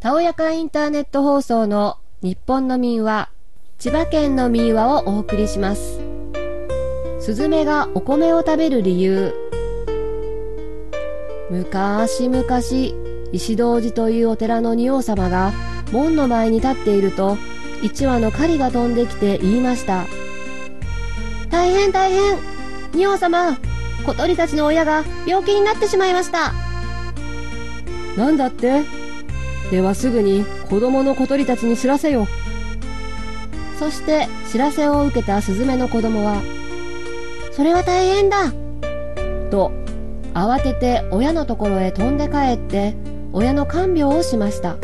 たおやかインターネット放送の日本の民話、千葉県の民話をお送りします。スズメがお米を食べる理由。昔々、石堂寺というお寺の仁王様が門の前に立っていると、一羽の狩りが飛んできて言いました。大変大変仁王様小鳥たちの親が病気になってしまいました。なんだって？ではすぐに子供の小鳥たちに知らせよ。そして知らせを受けたスズメの子供は、それは大変だと慌てて親のところへ飛んで帰って親の看病をしました。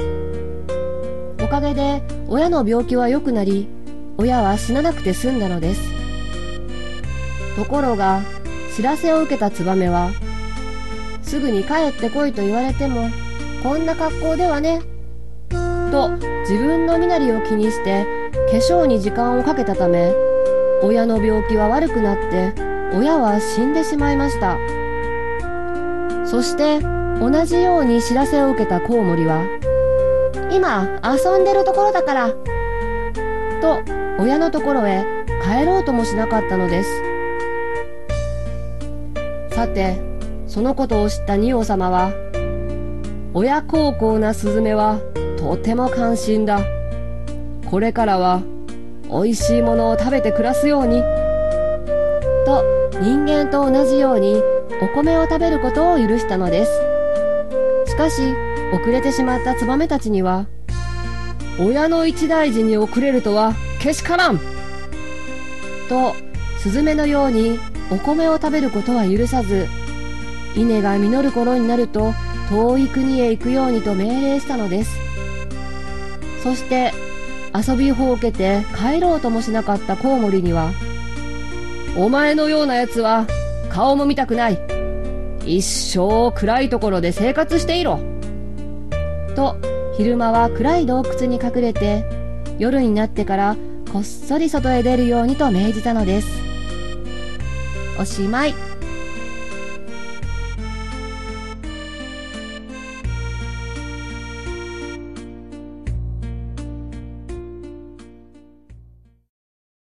おかげで親の病気は良くなり、親は死ななくて済んだのです。ところが、知らせを受けたツバメは、すぐに帰ってこいと言われても、こんな格好ではね。と自分の身なりを気にして化粧に時間をかけたため、親の病気は悪くなって、親は死んでしまいました。そして、同じように知らせを受けたコウモリは、今遊んでるところだから、と親のところへ帰ろうともしなかったのです。さて、そのことを知った仁王様は、親孝行なスズメはとても感心だ。これからは美味しいものを食べて暮らすように。と人間と同じようにお米を食べることを許したのです。しかし遅れてしまったツバメたちには、親の一大事に遅れるとはけしからんと、スズメのようにお米を食べることは許さず、稲が実る頃になると遠い国へ行くようにと命令したのです。そして遊びほうけて帰ろうともしなかったコウモリには、お前のような奴は顔も見たくない。一生暗いところで生活していろ。と、昼間は暗い洞窟に隠れて、夜になってからこっそり外へ出るようにと命じたのです。おしまい。